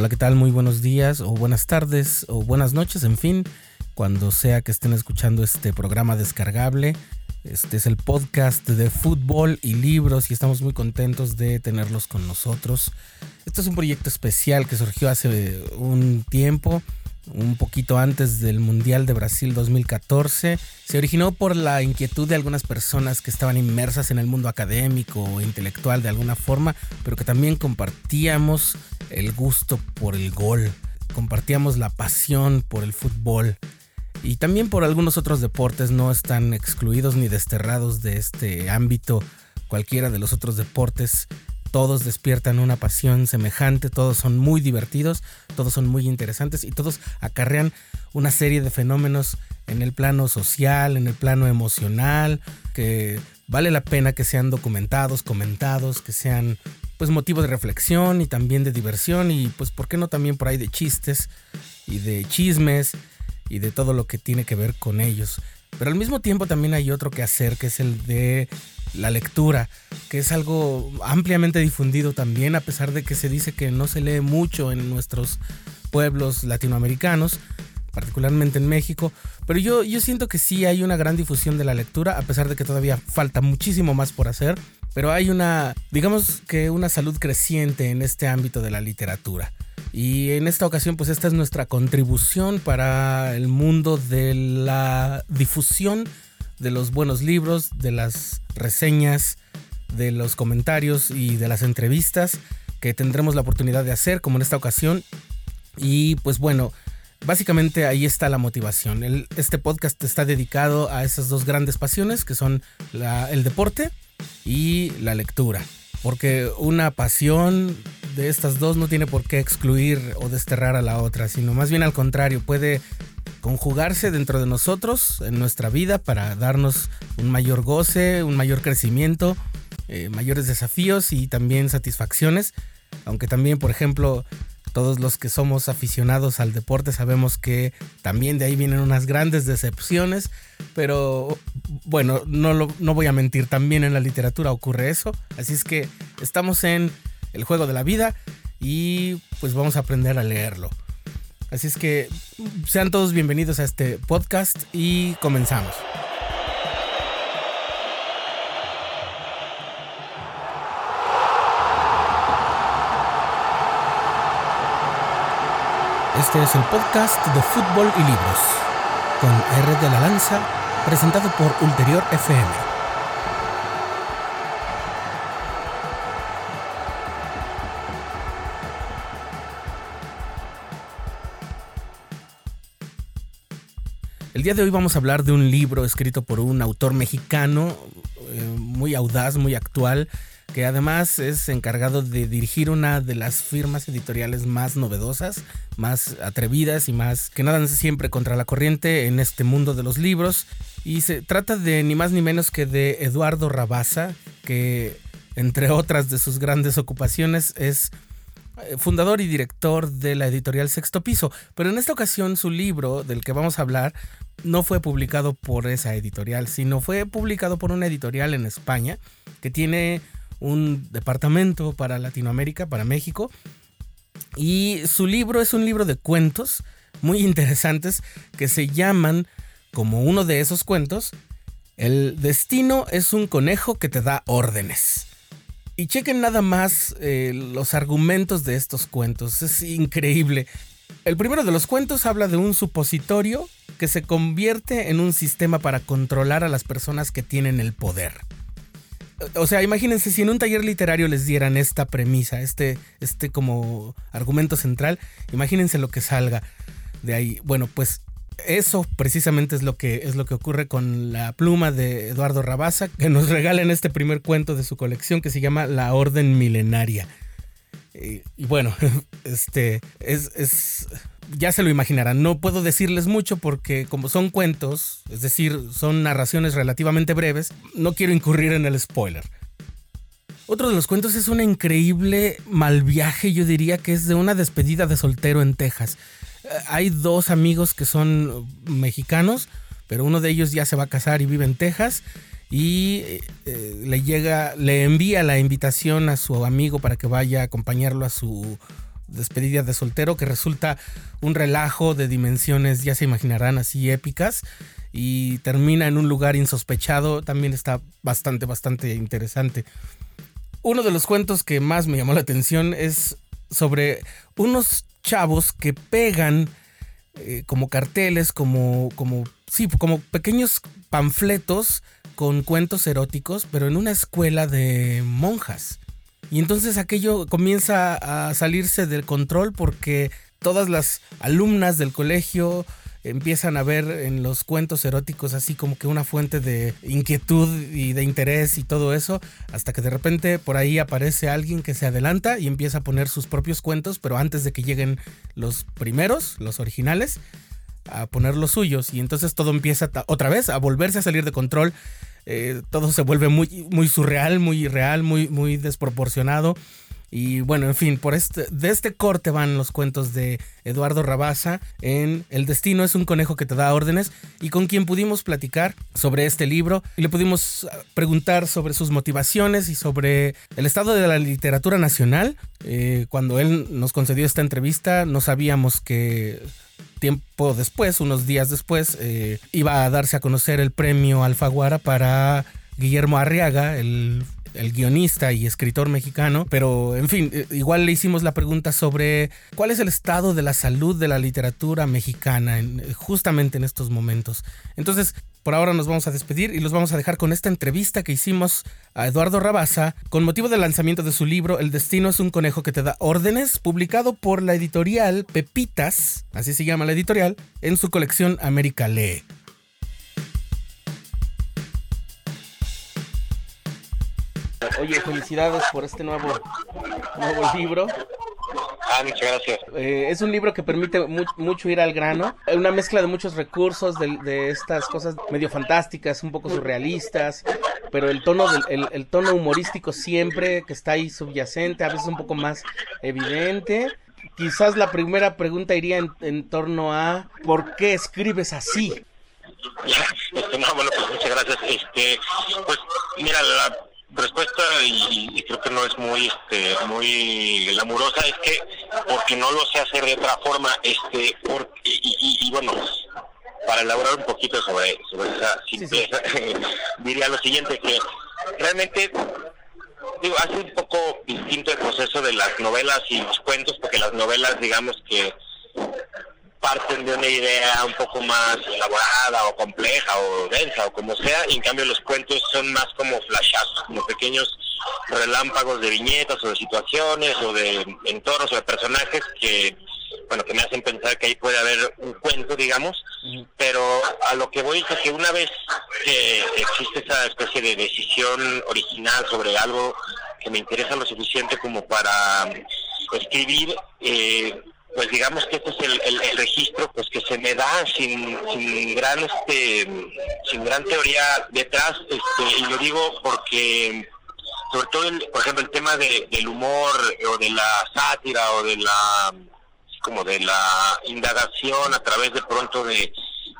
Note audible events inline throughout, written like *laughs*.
Hola, ¿qué tal? Muy buenos días o buenas tardes o buenas noches, en fin, cuando sea que estén escuchando este programa descargable. Este es el podcast de fútbol y libros y estamos muy contentos de tenerlos con nosotros. Este es un proyecto especial que surgió hace un tiempo un poquito antes del Mundial de Brasil 2014. Se originó por la inquietud de algunas personas que estaban inmersas en el mundo académico o intelectual de alguna forma, pero que también compartíamos el gusto por el gol, compartíamos la pasión por el fútbol y también por algunos otros deportes no están excluidos ni desterrados de este ámbito cualquiera de los otros deportes todos despiertan una pasión semejante, todos son muy divertidos, todos son muy interesantes y todos acarrean una serie de fenómenos en el plano social, en el plano emocional, que vale la pena que sean documentados, comentados, que sean pues motivo de reflexión y también de diversión y pues por qué no también por ahí de chistes y de chismes y de todo lo que tiene que ver con ellos. Pero al mismo tiempo también hay otro que hacer que es el de la lectura, que es algo ampliamente difundido también, a pesar de que se dice que no se lee mucho en nuestros pueblos latinoamericanos, particularmente en México, pero yo, yo siento que sí hay una gran difusión de la lectura, a pesar de que todavía falta muchísimo más por hacer, pero hay una, digamos que una salud creciente en este ámbito de la literatura. Y en esta ocasión, pues esta es nuestra contribución para el mundo de la difusión de los buenos libros, de las reseñas, de los comentarios y de las entrevistas que tendremos la oportunidad de hacer, como en esta ocasión. Y pues bueno, básicamente ahí está la motivación. este podcast está dedicado a esas dos grandes pasiones que son el deporte y la lectura. Porque una pasión de estas dos no tiene por qué excluir o desterrar a la otra, sino más bien al contrario, puede conjugarse dentro de nosotros, en nuestra vida, para darnos un mayor goce, un mayor crecimiento, eh, mayores desafíos y también satisfacciones. Aunque también, por ejemplo, todos los que somos aficionados al deporte sabemos que también de ahí vienen unas grandes decepciones, pero bueno, no, lo, no voy a mentir, también en la literatura ocurre eso, así es que estamos en el juego de la vida y pues vamos a aprender a leerlo. Así es que sean todos bienvenidos a este podcast y comenzamos. Este es el podcast de Fútbol y Libros, con R de la Lanza, presentado por Ulterior FM. El día de hoy vamos a hablar de un libro escrito por un autor mexicano eh, muy audaz, muy actual, que además es encargado de dirigir una de las firmas editoriales más novedosas, más atrevidas y más que nadan siempre contra la corriente en este mundo de los libros. Y se trata de ni más ni menos que de Eduardo Rabasa, que entre otras de sus grandes ocupaciones es eh, fundador y director de la editorial Sexto Piso, pero en esta ocasión su libro del que vamos a hablar no fue publicado por esa editorial, sino fue publicado por una editorial en España que tiene un departamento para Latinoamérica, para México. Y su libro es un libro de cuentos muy interesantes que se llaman, como uno de esos cuentos, El destino es un conejo que te da órdenes. Y chequen nada más eh, los argumentos de estos cuentos, es increíble. El primero de los cuentos habla de un supositorio que se convierte en un sistema para controlar a las personas que tienen el poder. O sea, imagínense si en un taller literario les dieran esta premisa, este, este como argumento central, imagínense lo que salga de ahí. Bueno, pues eso precisamente es lo que es lo que ocurre con la pluma de Eduardo Rabasa, que nos regala en este primer cuento de su colección que se llama La Orden Milenaria. Y, bueno, *laughs* este es, ya se lo imaginarán. No puedo decirles mucho porque como son cuentos, es decir, son narraciones relativamente breves, no quiero incurrir en el spoiler. Otro de los cuentos es un increíble mal viaje, yo diría que es de una despedida de soltero en Texas. Eh, hay dos amigos que son mexicanos, pero uno de ellos ya se va a casar y vive en Texas y eh, le llega, le envía la invitación a su amigo para que vaya a acompañarlo a su despedida de soltero, que resulta un relajo de dimensiones, ya se imaginarán, así épicas, y termina en un lugar insospechado, también está bastante, bastante interesante. Uno de los cuentos que más me llamó la atención es sobre unos chavos que pegan eh, como carteles, como, como, sí, como pequeños panfletos con cuentos eróticos, pero en una escuela de monjas. Y entonces aquello comienza a salirse del control porque todas las alumnas del colegio empiezan a ver en los cuentos eróticos así como que una fuente de inquietud y de interés y todo eso, hasta que de repente por ahí aparece alguien que se adelanta y empieza a poner sus propios cuentos, pero antes de que lleguen los primeros, los originales, a poner los suyos y entonces todo empieza otra vez a volverse a salir de control. Eh, todo se vuelve muy, muy surreal, muy irreal, muy, muy desproporcionado. Y bueno, en fin, por este, de este corte van los cuentos de Eduardo Rabaza en El destino es un conejo que te da órdenes y con quien pudimos platicar sobre este libro y le pudimos ah, preguntar sobre sus motivaciones y sobre el estado de la literatura nacional. Eh, cuando él nos concedió esta entrevista no sabíamos que tiempo después, unos días después, eh, iba a darse a conocer el premio Alfaguara para Guillermo Arriaga, el el guionista y escritor mexicano, pero en fin, eh, igual le hicimos la pregunta sobre cuál es el estado de la salud de la literatura mexicana en, eh, justamente en estos momentos. Entonces, por ahora nos vamos a despedir y los vamos a dejar con esta entrevista que hicimos a Eduardo Rabaza con motivo del lanzamiento de su libro El destino es un conejo que te da órdenes, publicado por la editorial Pepitas, así se llama la editorial, en su colección América Lee. Oye, felicidades por este nuevo, nuevo libro. Ah, muchas gracias. Eh, es un libro que permite mucho ir al grano. Una mezcla de muchos recursos, de, estas cosas medio fantásticas, un poco surrealistas, pero el tono, del, el, tono humorístico siempre que está ahí subyacente, a veces un poco más evidente. Quizás la primera pregunta iría en, torno a ¿por qué escribes así? *laughs* Este, no, bueno, pues muchas gracias. Este, pues mira, la respuesta y, creo que no es muy este muy glamurosa es que porque no lo sé hacer de otra forma este porque y, bueno para elaborar un poquito sobre sobre esa simpleza *laughs* diría lo siguiente que realmente digo hace un poco distinto el proceso de las novelas y los cuentos porque las novelas digamos que parten de una idea un poco más elaborada o compleja o densa o como sea, y en cambio los cuentos son más como flashazos, como pequeños relámpagos de viñetas o de situaciones o de entornos o de personajes que bueno que me hacen pensar que ahí puede haber un cuento digamos. Pero a lo que voy es que una vez que existe esa especie de decisión original sobre algo que me interesa lo suficiente como para escribir eh, pues digamos que este es el, registro pues que se me da sin, sin gran este sin gran teoría detrás este y lo digo porque sobre todo el, por ejemplo el tema de, del humor o de la sátira o de la como de la indagación a través de pronto de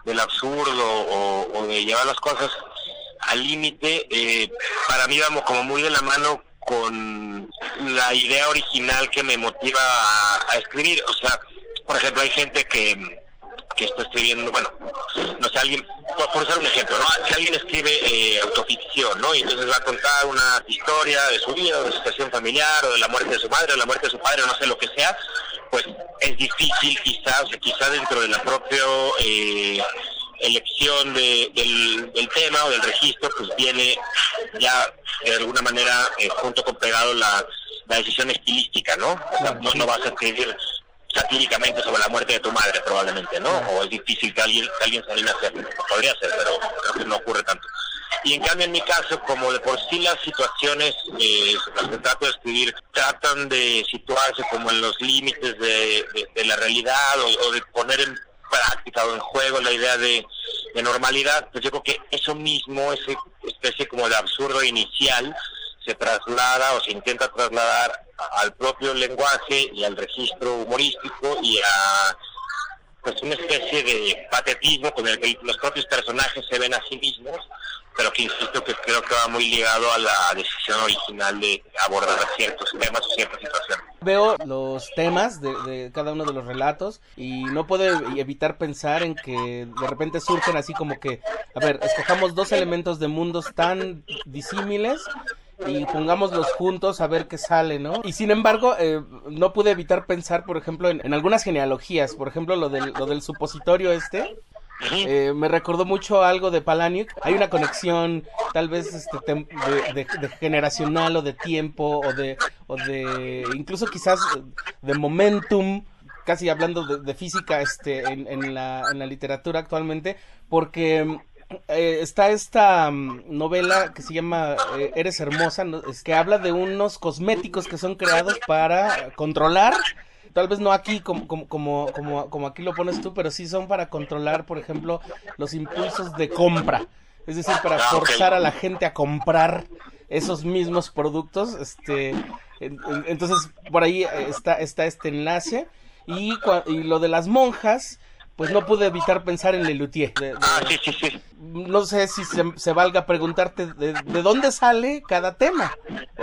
del absurdo o, de llevar las cosas al límite eh, para mí vamos como muy de la mano con la idea original que me motiva a, escribir. O sea, por ejemplo, hay gente que, que está escribiendo, bueno, no sé, alguien, por, usar un ejemplo, ¿no? Si alguien escribe eh, autoficción, ¿no? Y entonces va a contar una historia de su vida, de su situación familiar, o de la muerte de su madre, o de la muerte de su padre, o no sé lo que sea, pues es difícil quizás, o sea, quizá dentro de la propia eh, elección de, del, tema o del registro, pues viene ya de alguna manera eh, junto con pegado la, la decisión estilística, ¿no? ¿no? no vas a escribir satíricamente sobre la muerte de tu madre probablemente, ¿no? O es difícil que alguien, que alguien se anime a hacerlo. Podría ser, pero creo que no ocurre tanto. Y en cambio en mi caso, como de por sí las situaciones eh, las que trato de escribir tratan de situarse como en los límites de, de, la realidad o, o, de poner en práctica o en juego la idea de, de normalidad, pues yo creo que eso mismo, esa especie como de absurdo inicial, se traslada o se intenta trasladar al propio lenguaje y al registro humorístico y a pues una especie de patetismo con el que los propios personajes se ven a sí mismos, pero que insisto que creo que va muy ligado a la decisión original de abordar ciertos temas o ciertas situaciones. Veo los temas de, cada uno de los relatos y no puedo evitar pensar en que de repente surgen así como que, a ver, escojamos dos elementos de mundos tan disímiles y pongámoslos juntos a ver qué sale, ¿no? Y sin embargo, eh, no pude evitar pensar, por ejemplo, en, algunas genealogías, por ejemplo, lo del, lo del supositorio este, eh, me recordó mucho algo de Palaniuk. Hay una conexión, tal vez este, de, generacional o de tiempo o de, o de incluso quizás de momentum, casi hablando de, física este, en, la, en la literatura actualmente, porque eh, está esta mm, novela que se llama eh, Eres Hermosa, es que habla de unos cosméticos que son creados para controlar tal vez no aquí como, como, como, como, aquí lo pones tú, pero sí son para controlar, por ejemplo, los impulsos de compra. Es decir, para ah, forzar a la gente a comprar esos mismos productos. Este, entonces, por ahí está, está este enlace. Y, y lo de las monjas, pues no pude evitar pensar en Lelutier. ah, sí, sí, sí. No sé si se, valga preguntarte de, dónde sale cada tema.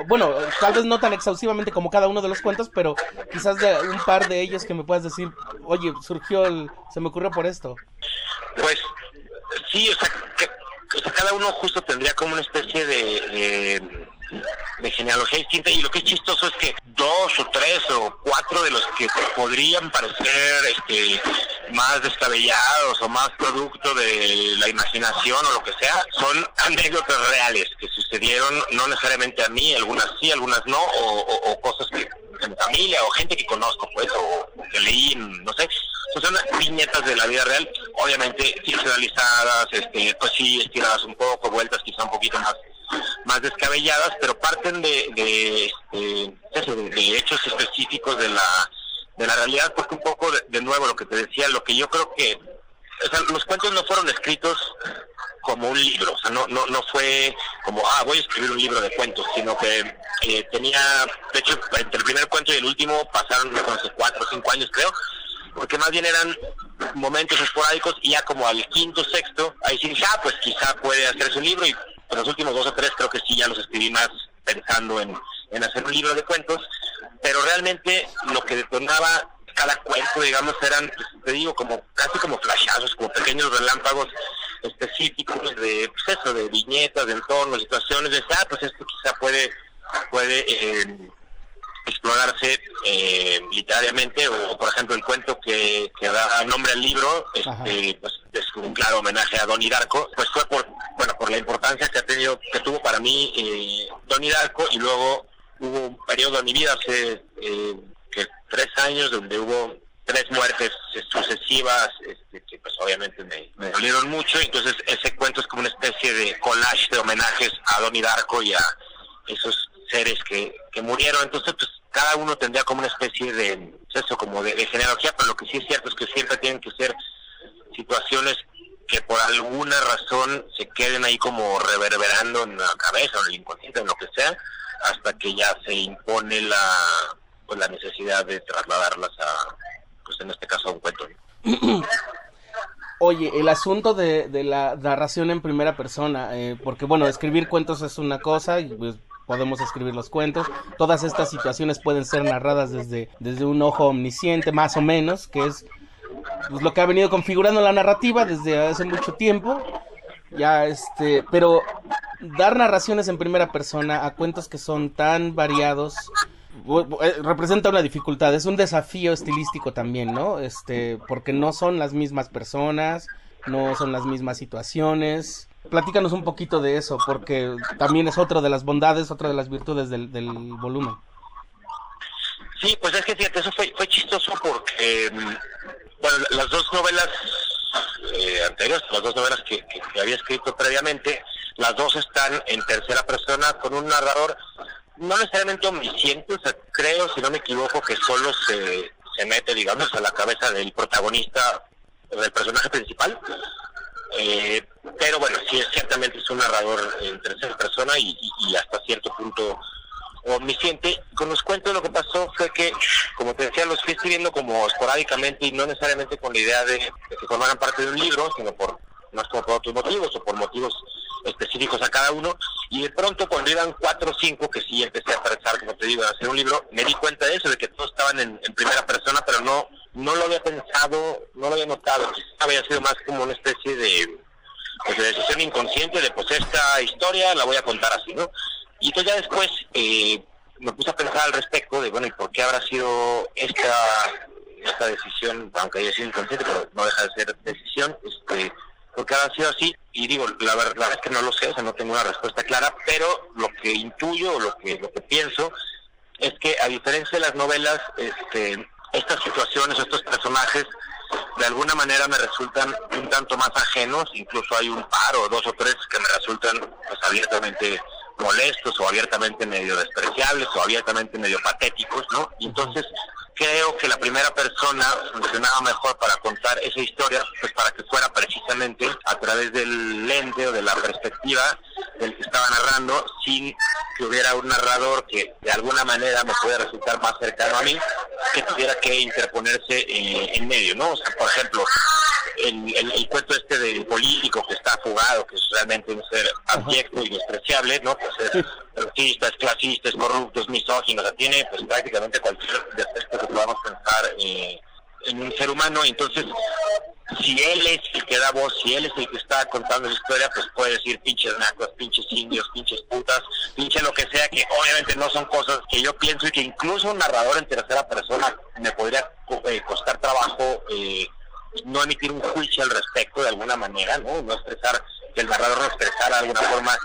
Bueno, tal vez no tan exhaustivamente como cada uno de los cuentos, pero quizás de un par de ellos que me puedas decir, oye, surgió el, se me ocurrió por esto. Pues sí, o sea, que, cada uno justo tendría como una especie de de genealogía distinta y lo que es chistoso es que dos o tres o cuatro de los que podrían parecer este más descabellados o más producto de la imaginación o lo que sea son anécdotas reales que sucedieron no necesariamente a mí algunas sí algunas no o, cosas que en familia o gente que conozco pues o que leí no sé. Son viñetas de la vida real obviamente ficcionalizadas este pues sí estiradas un poco vueltas quizá un poquito más más descabelladas, pero parten de, de, este, de, hechos específicos de la, de la realidad, porque un poco de, nuevo lo que te decía, lo que yo creo que los cuentos no fueron escritos como un libro, o sea, no, no, no fue como, ah, voy a escribir un libro de cuentos, sino que eh, tenía, de hecho, entre el primer cuento y el último pasaron, no sé, cuatro o cinco años creo, porque más bien eran momentos esporádicos y ya como al quinto, sexto, ahí sí ah, pues quizá puede hacerse un libro y pero los últimos dos o tres creo que sí ya los escribí más pensando en, hacer un libro de cuentos, pero realmente lo que detonaba cada cuento, digamos, eran, pues, te digo, como casi como flashazos, como pequeños relámpagos específicos de, pues eso, de viñetas, de entornos, situaciones, de, ah, pues esto quizá puede, puede eh, explorarse eh, literariamente, o por ejemplo el cuento que, que da nombre al libro, este, pues, es un claro homenaje a Don Darko, pues fue por, bueno, por la importancia que ha tenido, que tuvo para mí eh, Don Darko, y luego hubo un periodo en mi vida hace eh, que tres años donde hubo tres muertes sucesivas este, que pues obviamente me, me, dolieron mucho. Entonces ese cuento es como una especie de collage de homenajes a Don Darko y a esos seres que, que murieron. Entonces pues cada uno tendría como una especie de, eso, como de, genealogía, pero lo que sí es cierto es que siempre tienen que ser situaciones que por alguna razón se queden ahí como reverberando en la cabeza o en el inconsciente, en lo que sea, hasta que ya se impone la, pues, la necesidad de trasladarlas a, pues en este caso a un cuento. *clears throat* Oye, el asunto de, de la narración en primera persona, eh, porque bueno, escribir cuentos es una cosa y pues podemos escribir los cuentos. Todas estas situaciones pueden ser narradas desde, desde un ojo omnisciente, más o menos, que es pues, lo que ha venido configurando la narrativa desde hace mucho tiempo. Ya, este, pero dar narraciones en primera persona a cuentos que son tan variados eh, representa una dificultad, es un desafío estilístico también, ¿no? Este, porque no son las mismas personas, no son las mismas situaciones, platícanos un poquito de eso, porque también es otra de las bondades, otra de las virtudes del, volumen. Sí, pues es que fíjate, eso fue, chistoso porque, mm, bueno, las dos novelas eh, anteriores, las dos novelas que, había escrito previamente, las dos están en tercera persona con un narrador no necesariamente omnisciente, o sea, creo, si no me equivoco, que solo se, se mete, digamos, a la cabeza del protagonista, del personaje principal, eh, pero bueno, sí, ciertamente es un narrador en tercera persona y, hasta cierto punto omnisciente. Con los cuentos lo que pasó fue que, como te decía, los fui escribiendo como esporádicamente y no necesariamente con la idea de, que formaran parte de un libro, sino por más como por otros motivos o por motivos específicos a cada uno. Y de pronto cuando iban cuatro o cinco, que sí empecé a pensar, como te digo, a hacer un libro, me di cuenta de eso, de que todos estaban en, primera persona, pero no no lo había pensado, no lo había notado, había sido más como una especie de, pues, de decisión inconsciente de pues esta historia la voy a contar así, ¿no? Y entonces ya después eh, me puse a pensar al respecto de, bueno, ¿y por qué habrá sido esta esta decisión, aunque haya sido inconsciente, pero no deja de ser decisión, este, porque ha sido así, y digo, la, verdad es que no lo sé, o sea, no tengo una respuesta clara, pero lo que intuyo, lo que, lo que pienso, es que a diferencia de las novelas, este, estas situaciones, estos personajes, de alguna manera me resultan un tanto más ajenos, incluso hay un par o dos o tres que me resultan pues, abiertamente molestos o abiertamente medio despreciables o abiertamente medio patéticos, ¿no? Entonces creo que la primera persona funcionaba mejor para contar esa historia, pues para que fuera precisamente a través del lente o de la perspectiva del que estaba narrando, sin que hubiera un narrador que de alguna manera me pudiera resultar más cercano a mí, que tuviera que interponerse eh, en medio, ¿no? O sea, por ejemplo, el, el, cuento este del político que está fugado, que es realmente un ser abyecto y despreciable, ¿no? Pues es racistas, clasistas, corruptos, misóginos, o sea, tiene pues prácticamente cualquier defecto que podamos pensar eh, en un ser humano, entonces si él es el que da voz, si él es el que está contando la historia, pues puede decir pinches nacos, pinches indios, pinches putas, pinche lo que sea, que obviamente no son cosas que yo pienso y que incluso un narrador en tercera persona me podría eh, costar trabajo eh, no emitir un juicio al respecto de alguna manera, ¿no? No expresar, que el narrador no expresara de alguna forma,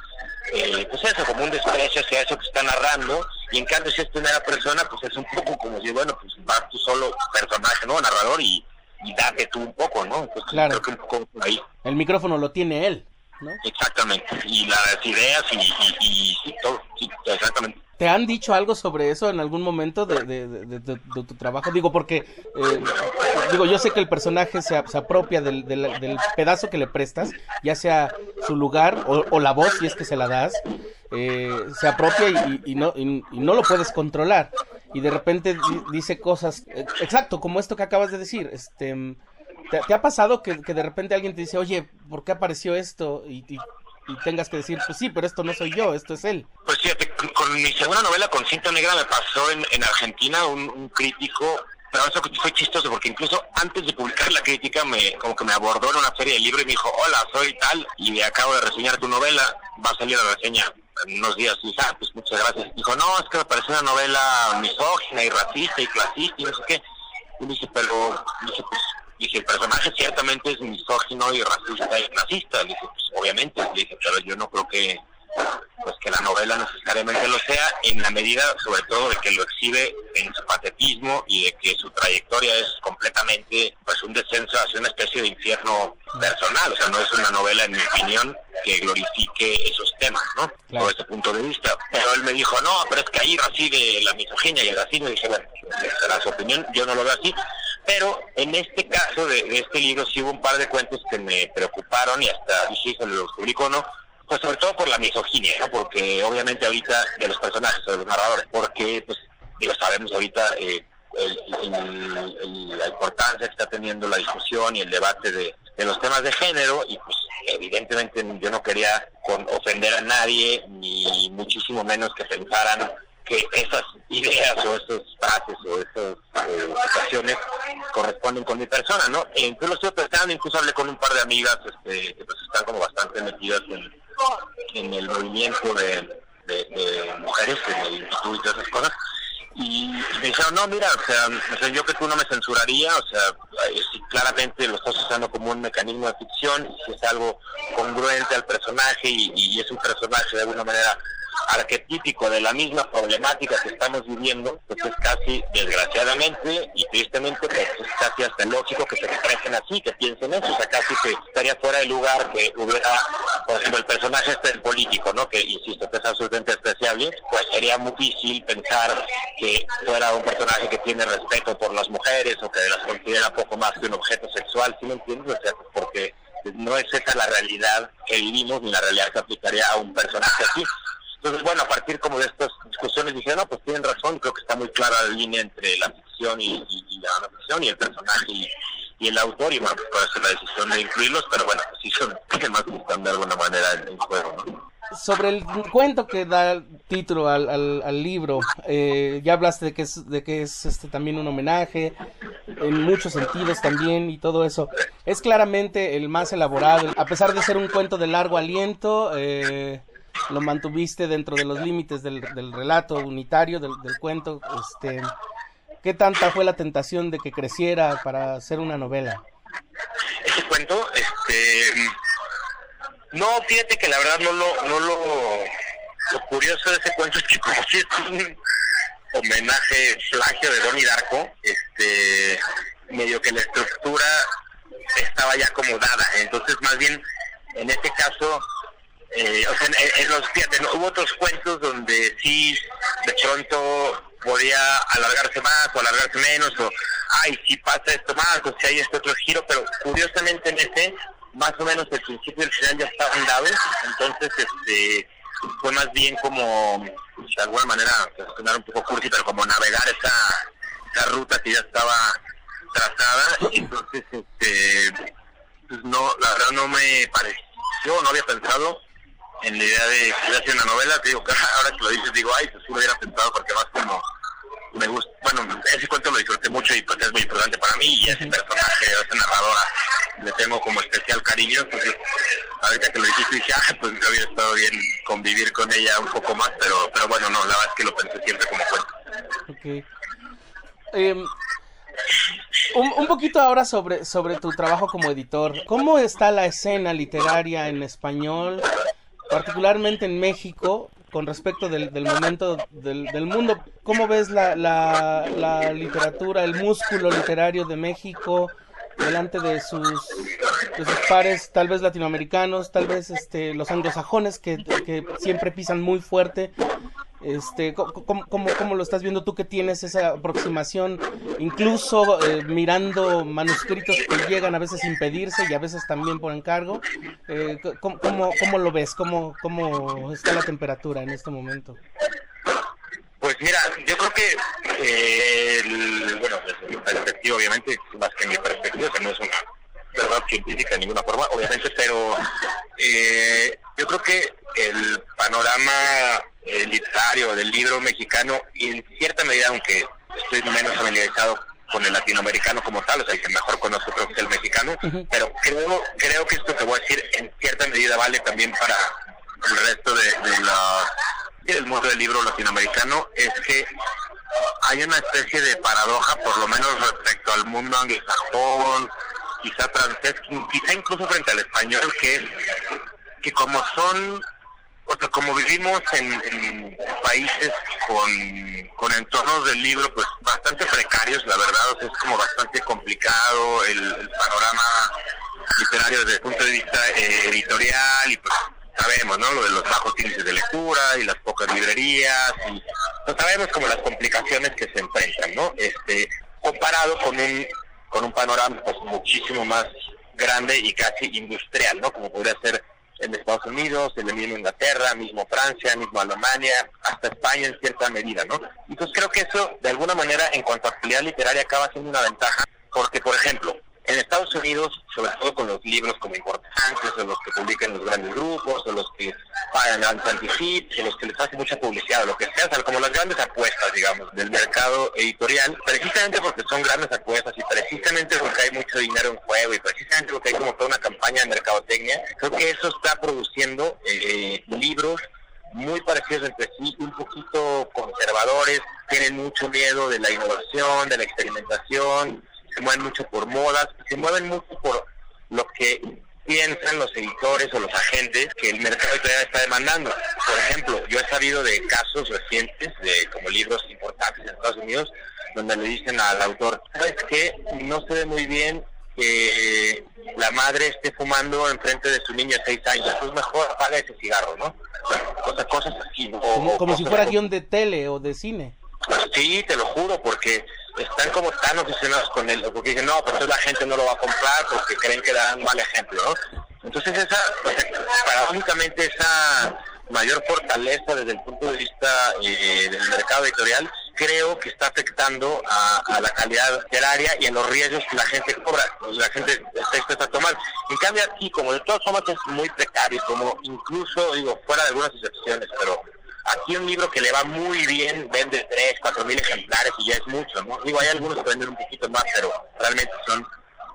eh, pues eso, como un desprecio hacia eso que está narrando, y en cambio si es primera persona, pues es un poco como si, bueno, pues va tu solo personaje, ¿no? Narrador y, y date tú un poco, ¿no? Entonces, claro. creo que un poco ahí. El micrófono lo tiene él, ¿no? Exactamente, y las ideas y, y, y todo, sí, exactamente. ¿Te han dicho algo sobre eso en algún momento de, de, tu trabajo? Digo, porque, eh, digo, yo sé que el personaje se, apropia del, del, pedazo que le prestas, ya sea su lugar o, la voz, si es que se la das, eh, se apropia y, no, y, no lo puedes controlar. Y de repente dice cosas, eh, exacto, como esto que acabas de decir, este... ¿Te, ha pasado que, de repente alguien te dice, oye, ¿por qué apareció esto? Y, tengas que decir, pues sí, pero esto no soy yo, esto es él. Pues fíjate, con, mi segunda novela, con Cinta Negra, me pasó en, en Argentina un, crítico pero eso fue chistoso porque incluso antes de publicar la crítica me como que me abordó en una feria de libro y me dijo hola soy tal y acabo de reseñar tu novela va a salir la reseña en unos días y ah, pues muchas gracias dijo no es que me parece una novela misógina y racista y clasista y no sé qué y dije pero dije pues dije, el personaje ciertamente es misógino y racista y racista. Le dije, pues obviamente, le dije, pero yo no creo que pues que la novela necesariamente lo sea, en la medida sobre todo de que lo exhibe en su patetismo y de que su trayectoria es completamente pues un descenso hacia una especie de infierno personal, o sea, no es una novela en mi opinión que glorifique esos temas, ¿no? Claro. Por ese punto de vista. Pero él me dijo, no, pero es que ahí reside la misoginia y el racismo, dije, bueno, será su opinión, yo no lo veo así, pero en este caso de, este libro sí hubo un par de cuentos que me preocuparon y hasta dije, se los publicó, ¿no? Pues sobre todo por la misoginia, ¿no? Porque obviamente ahorita de los personajes, de los narradores, porque pues digo, sabemos ahorita eh, la importancia que está teniendo la discusión y el debate de, los temas de género y pues evidentemente yo no quería con, ofender a nadie ni muchísimo menos que pensaran que esas ideas o esas frases o esas eh, situaciones corresponden con mi persona, ¿no? entonces lo estoy pensando, incluso hablé con un par de amigas este, que pues están como bastante metidas en, en el movimiento de, de, mujeres, en el y todas esas cosas, y, me dijeron, no, mira, o sea, yo que tú no me censuraría, o sea, si claramente lo estás usando como un mecanismo de ficción, si es algo congruente al personaje y es un personaje de alguna manera arquetípico de la misma problemática que estamos viviendo, pues es casi, desgraciadamente y tristemente, pues es casi hasta lógico que se expresen así, que piensen eso, o sea, casi que estaría fuera de lugar que hubiera, por ejemplo, el personaje este del político, ¿no? Que, insisto, que es absolutamente despreciable, pues sería muy difícil pensar que fuera un personaje que tiene respeto por las mujeres o que las considera poco más que un objeto sexual, ¿sí me entiendes? O sea, porque no es esa la realidad que vivimos ni la realidad que aplicaría a un personaje así. Entonces, bueno, a partir como de estas discusiones dije, no, pues tienen razón, creo que está muy clara la línea entre la ficción y, la no ficción y el personaje y, el autor, y bueno, pues puede ser la decisión de incluirlos, pero bueno, sí son temas que están de alguna manera en, juego, ¿no? Sobre el cuento que da título al, al, libro, eh, ya hablaste de que es, de que es este, también un homenaje, en muchos sentidos también y todo eso. Es claramente el más elaborado, a pesar de ser un cuento de largo aliento, eh, lo mantuviste dentro de los límites del, del relato unitario del, del cuento. Este, ¿Qué tanta fue la tentación de que creciera para hacer una novela? Ese cuento, este, no, fíjate que la verdad no lo, no lo, lo curioso de ese cuento es que como si es un homenaje plagio de Donnie Darko, este, medio que la estructura estaba ya acomodada, entonces más bien en este caso eh, o sea, en, los, fíjate, hubo otros cuentos donde sí, de pronto podía alargarse más o alargarse menos, o, ay, si pasa esto más, o si hay este otro giro, pero curiosamente en este, más o menos el principio y el final ya estaban dados, entonces este fue más bien como, de alguna manera, sonar un poco cursi, pero como navegar esa, esa ruta que ya estaba trazada, entonces, este, pues no, la verdad no me pareció, no había pensado en la idea de hacer una novela, te digo, *laughs* ahora que lo dices, digo, ay, pues sí lo hubiera pensado porque más como me gusta, bueno, ese cuento lo disfruté mucho y pues es muy importante para mí y ese personaje, esa narradora, le tengo como especial cariño, entonces ahorita que lo dijiste dije, ah, pues me hubiera estado bien convivir con ella un poco más, pero pero bueno, no, la verdad es que lo pensé siempre como cuento. Okay. Em, un, un, poquito ahora sobre, sobre tu trabajo como editor. ¿Cómo está la escena literaria en español particularmente en México, con respecto del, del momento del, del, mundo. ¿Cómo ves la, la, la, literatura, el músculo literario de México delante de sus, de sus pares, tal vez latinoamericanos, tal vez este, los anglosajones que, siempre pisan muy fuerte este, ¿cómo, lo estás viendo tú que tienes esa aproximación, incluso eh, mirando manuscritos que llegan a veces sin pedirse y a veces también por encargo? Eh, ¿cómo, lo ves? ¿Cómo, ¿Cómo está la temperatura en este momento? Mira, yo creo que, eh, bueno, desde mi perspectiva, obviamente, más que mi perspectiva, que no es una verdad científica de ninguna forma, obviamente, pero eh, yo creo que el panorama eh, literario del libro mexicano, y en cierta medida, aunque estoy menos familiarizado con el latinoamericano como tal, o sea, el que mejor conozco creo que es el mexicano, pero creo, creo que esto que voy a decir en cierta medida vale también para el resto de, de la del mundo del libro latinoamericano, es que hay una especie de paradoja, por lo menos respecto al mundo anglosajón, quizá francés, quizá incluso frente al español, que es que como son, o sea, como vivimos en, países con, con, entornos del libro pues bastante precarios, la verdad, o sea, es como bastante complicado el, panorama literario desde el punto de vista eh, editorial y pues sabemos, ¿no? Lo de los bajos índices de lectura y las pocas librerías y no sabemos como las complicaciones que se enfrentan, ¿no? Este, comparado con un con un panorama pues muchísimo más grande y casi industrial, ¿no? Como podría ser en Estados Unidos, en el mismo Inglaterra, mismo Francia, mismo Alemania, hasta España en cierta medida, ¿no? Entonces creo que eso, de alguna manera, en cuanto a calidad literaria, acaba siendo una ventaja, porque, por ejemplo, en Estados Unidos, sobre todo con los libros como importantes, o los que publican los grandes grupos, o los que pagan anti-hits, o los que les hacen mucha publicidad, o lo que sea, como las grandes apuestas, digamos, del mercado editorial, precisamente porque son grandes apuestas y precisamente porque hay mucho dinero en juego y precisamente porque hay como toda una campaña de mercadotecnia, creo que eso está produciendo eh, libros muy parecidos entre sí, un poquito conservadores, tienen mucho miedo de la innovación, de la experimentación, se mueven mucho por modas, se mueven mucho por lo que piensan los editores o los agentes que el mercado editorial está demandando. Por ejemplo, yo he sabido de casos recientes, de como libros importantes en Estados Unidos, donde le dicen al autor, ¿sabes qué? No se ve muy bien que la madre esté fumando enfrente de su niño de seis años, entonces mejor apaga ese cigarro, ¿no? O sea, cosas así. como, si fuera guion de tele o de cine. Sí, te lo juro, porque están como tan obsesionados con él, porque dicen, no, pues la gente no lo va a comprar porque creen que dan mal ejemplo, ¿no? Entonces esa, paradójicamente esa mayor fortaleza desde el punto de vista eh, del mercado editorial creo que está afectando a, la calidad del área y a los riesgos que la gente cobra, la gente está dispuesta a tomar. En cambio aquí, como de todas formas es muy precario, como incluso, digo, fuera de algunas excepciones, pero aquí un libro que le va muy bien vende 3, 4 mil ejemplares y ya es mucho, ¿no? Digo, hay algunos que venden un poquito más, pero realmente son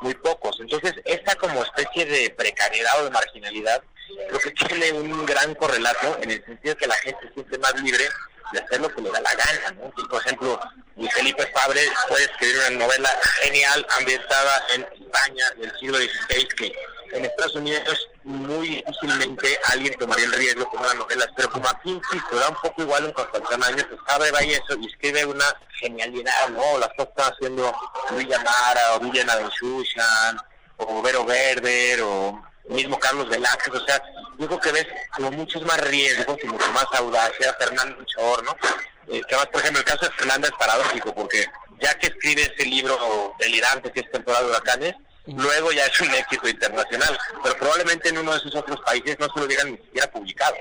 muy pocos. Entonces, esta como especie de precariedad o de marginalidad, creo que tiene un gran correlato en el sentido de que la gente se siente más libre de hacer lo que le da la gana, ¿no? por ejemplo, Luis Felipe Fabre puede escribir una novela genial ambientada en España del siglo XVI que en Estados Unidos muy difícilmente alguien tomaría el riesgo con una novela, pero como aquí insisto, da un poco igual en cuanto al tamaño, pues Fabre va y eso y escribe una genialidad, ¿no? Las cosas está haciendo Villa Mara o Villa Nadenshushan o Vero Verder o mismo Carlos Velázquez, o sea, yo creo que ves como muchos más riesgos y mucho más audacia, Fernando Chor, ¿no? Eh, que por ejemplo, el caso de Fernanda es paradójico, porque ya que escribe ese libro delirante que es Temporada de Huracanes, luego ya es un éxito internacional, pero probablemente en uno de esos otros países no se lo hubieran ni siquiera publicado.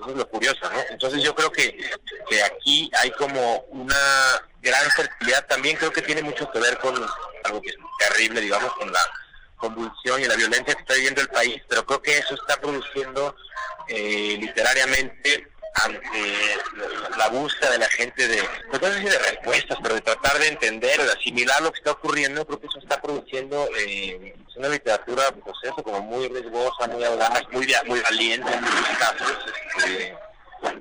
Eso es lo curioso, ¿no? Entonces yo creo que, que aquí hay como una gran fertilidad, también creo que tiene mucho que ver con algo que es terrible, digamos, con la convulsión y la violencia que está viviendo el país, pero creo que eso está produciendo eh, literariamente ante la búsqueda de la gente de, no sé si de respuestas, pero de tratar de entender, de asimilar lo que está ocurriendo, creo que eso está produciendo eh, una literatura, pues como muy riesgosa, muy audaz, muy, muy valiente en muchos. Este,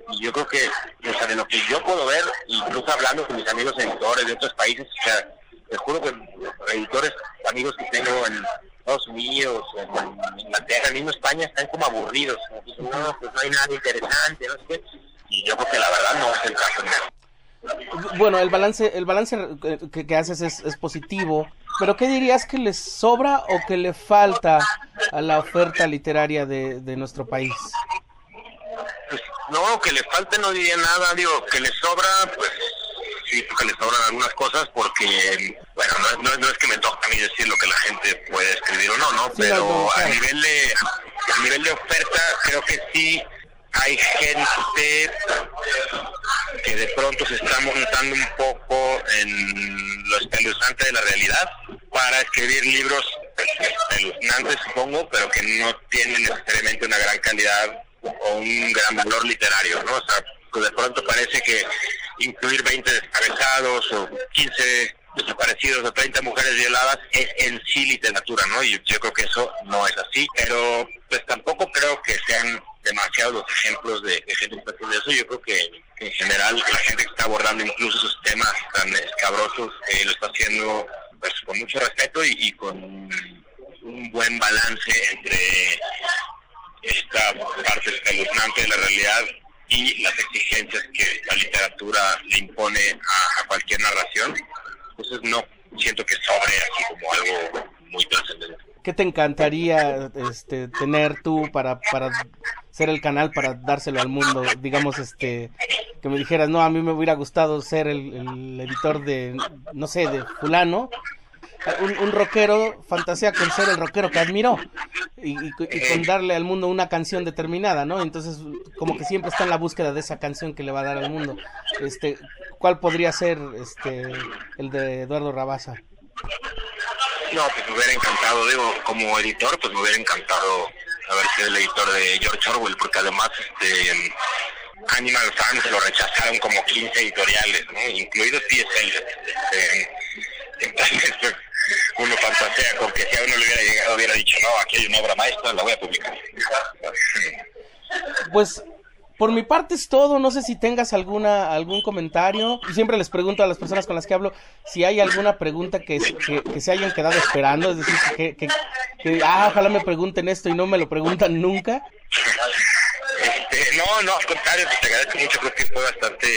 y yo creo que, o sea, de lo que yo puedo ver, incluso hablando con mis amigos editores de otros países, o sea, te juro que editores, amigos que tengo en Estados Unidos, en Inglaterra, mismo España, están como aburridos. no, pues no hay nada interesante, no sé Y yo creo que la verdad no es el caso. Bueno, el balance, el balance que, haces es, es, positivo, pero ¿qué dirías que le sobra o que le falta a la oferta literaria de, de nuestro país? Pues, no, que le falte no diría nada, digo, que le sobra, pues sí, porque le sobran algunas cosas, porque, bueno, no, no, es que me toque a mí decir lo que la gente puede escribir o no, ¿no? Pero a nivel de a nivel de oferta, creo que sí hay gente que de pronto se está montando un poco en lo espeluznante de la realidad para escribir libros espeluznantes, supongo, pero que no tienen necesariamente una gran calidad o un gran valor literario, ¿no? O sea, pues de pronto parece que incluir 20 descabezados o 15 desaparecidos o 30 mujeres violadas es en sí literatura, ¿no? Y yo creo que eso no es así, pero pues tampoco creo que sean demasiados los ejemplos de, gente que está eso. Yo creo que, en general la gente que está abordando incluso esos temas tan escabrosos eh, lo está haciendo pues, con mucho respeto y, con un buen balance entre esta parte espeluznante de la realidad y las exigencias que la literatura le impone a, cualquier narración. Entonces no siento que sobre así como algo muy trascendente. ¿Qué te encantaría este, tener tú para, para ser el canal para dárselo al mundo? Digamos, este, que me dijeras, no, a mí me hubiera gustado ser el, el editor de, no sé, de fulano, un, rockero fantasea con ser el rockero que admiró y, con darle al mundo una canción determinada, ¿no? Entonces, como que siempre está en la búsqueda de esa canción que le va a dar al mundo. Este, ¿Cuál podría ser este el de Eduardo Rabasa? No, pues me hubiera encantado, digo, como editor, pues me hubiera encantado haber sido el editor de George Orwell, porque además este Animal Fans lo rechazaron como 15 editoriales, ¿no? incluidos DSL. Este, entonces, uno fantasea con que si a uno le hubiera llegado, hubiera dicho, no, aquí hay una obra maestra, la voy a publicar. Pues por mi parte es todo, no sé si tengas alguna algún comentario. Siempre les pregunto a las personas con las que hablo si hay alguna pregunta que, que, se hayan quedado esperando, es decir, que, que, ah, ojalá me pregunten esto y no me lo preguntan nunca. Este, no, no, al contrario, pues te agradezco mucho, creo que fue bastante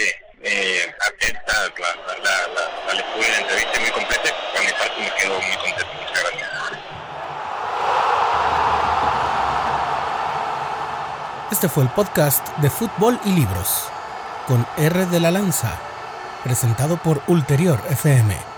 eh, atenta la, la, la, la, lectura y la entrevista muy completa. Contento. Muchas gracias. Este fue el podcast de Fútbol y Libros con R de la Lanza, presentado por Ulterior FM.